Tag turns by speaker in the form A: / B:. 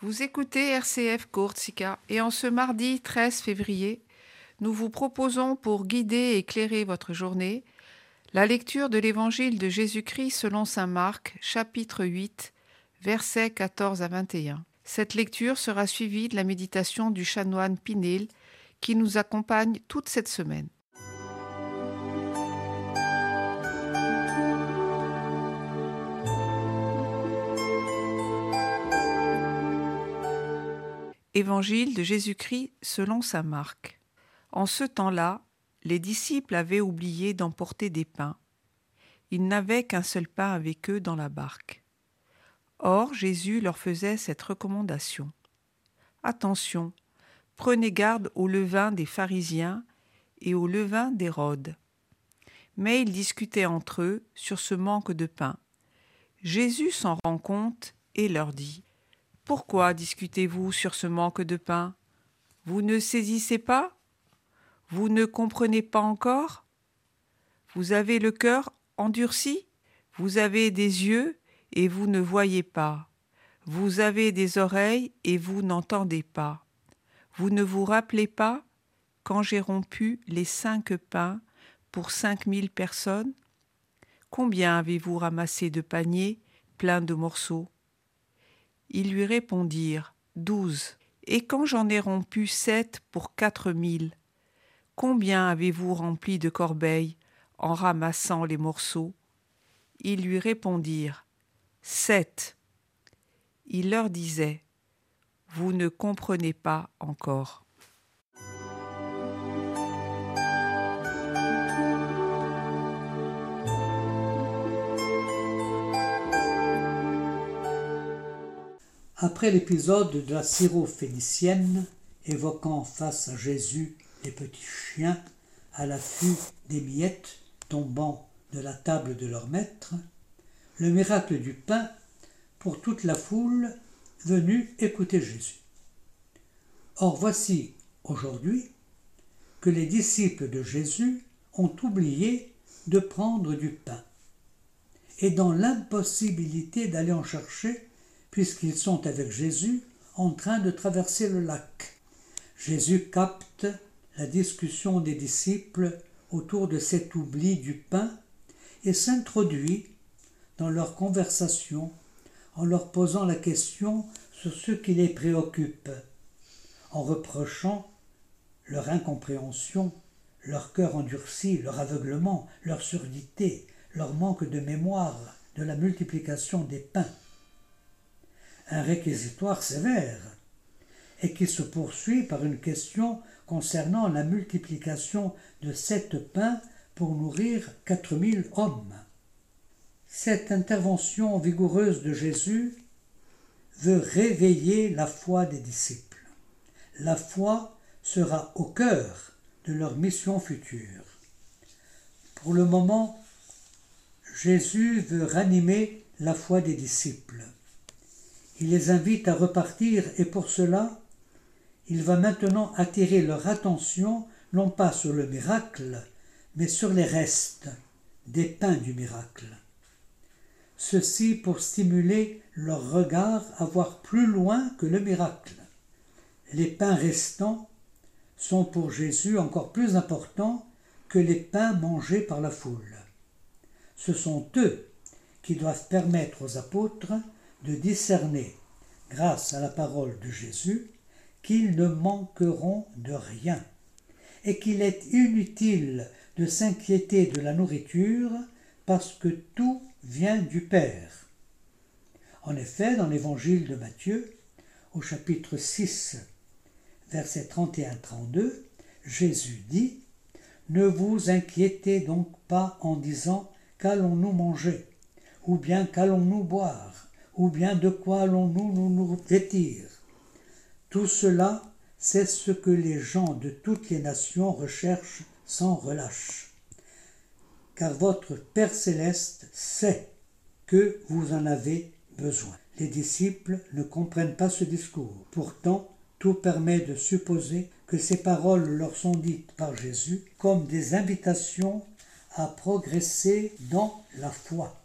A: Vous écoutez RCF Courtsica et en ce mardi 13 février, nous vous proposons pour guider et éclairer votre journée la lecture de l'Évangile de Jésus-Christ selon Saint Marc, chapitre 8, versets 14 à 21. Cette lecture sera suivie de la méditation du chanoine Pinel qui nous accompagne toute cette semaine. Évangile de Jésus-Christ selon Saint Marc. En ce temps-là, les disciples avaient oublié d'emporter des pains. Ils n'avaient qu'un seul pain avec eux dans la barque. Or Jésus leur faisait cette recommandation. Attention, prenez garde au levain des pharisiens et au levain d'Hérode. Mais ils discutaient entre eux sur ce manque de pain. Jésus s'en rend compte et leur dit Pourquoi discutez-vous sur ce manque de pain? Vous ne saisissez pas? Vous ne comprenez pas encore? Vous avez le cœur endurci? Vous avez des yeux et vous ne voyez pas? Vous avez des oreilles et vous n'entendez pas? Vous ne vous rappelez pas quand j'ai rompu les cinq pains pour cinq mille personnes? Combien avez-vous ramassé de paniers pleins de morceaux? Ils lui répondirent Douze. Et quand j'en ai rompu sept pour quatre mille Combien avez-vous rempli de corbeilles en ramassant les morceaux? Ils lui répondirent Sept. Il leur disait Vous ne comprenez pas encore.
B: Après l'épisode de la syrophénicienne évoquant face à Jésus les petits chiens à l'affût des miettes tombant de la table de leur maître, le miracle du pain pour toute la foule venue écouter Jésus. Or voici aujourd'hui que les disciples de Jésus ont oublié de prendre du pain et dans l'impossibilité d'aller en chercher puisqu'ils sont avec Jésus en train de traverser le lac. Jésus capte la discussion des disciples autour de cet oubli du pain et s'introduit dans leur conversation en leur posant la question sur ce qui les préoccupe, en reprochant leur incompréhension, leur cœur endurci, leur aveuglement, leur surdité, leur manque de mémoire de la multiplication des pains. Un réquisitoire sévère, et qui se poursuit par une question concernant la multiplication de sept pains pour nourrir quatre mille hommes. Cette intervention vigoureuse de Jésus veut réveiller la foi des disciples. La foi sera au cœur de leur mission future. Pour le moment, Jésus veut ranimer la foi des disciples. Il les invite à repartir et pour cela, il va maintenant attirer leur attention non pas sur le miracle, mais sur les restes des pains du miracle. Ceci pour stimuler leur regard à voir plus loin que le miracle. Les pains restants sont pour Jésus encore plus importants que les pains mangés par la foule. Ce sont eux qui doivent permettre aux apôtres de discerner, grâce à la parole de Jésus, qu'ils ne manqueront de rien, et qu'il est inutile de s'inquiéter de la nourriture, parce que tout vient du Père. En effet, dans l'évangile de Matthieu, au chapitre 6, versets 31-32, Jésus dit Ne vous inquiétez donc pas en disant Qu'allons-nous manger Ou bien qu'allons-nous boire? Ou bien de quoi allons-nous nous vêtir? Tout cela, c'est ce que les gens de toutes les nations recherchent sans relâche. Car votre Père céleste sait que vous en avez besoin. Les disciples ne comprennent pas ce discours. Pourtant, tout permet de supposer que ces paroles leur sont dites par Jésus comme des invitations à progresser dans la foi.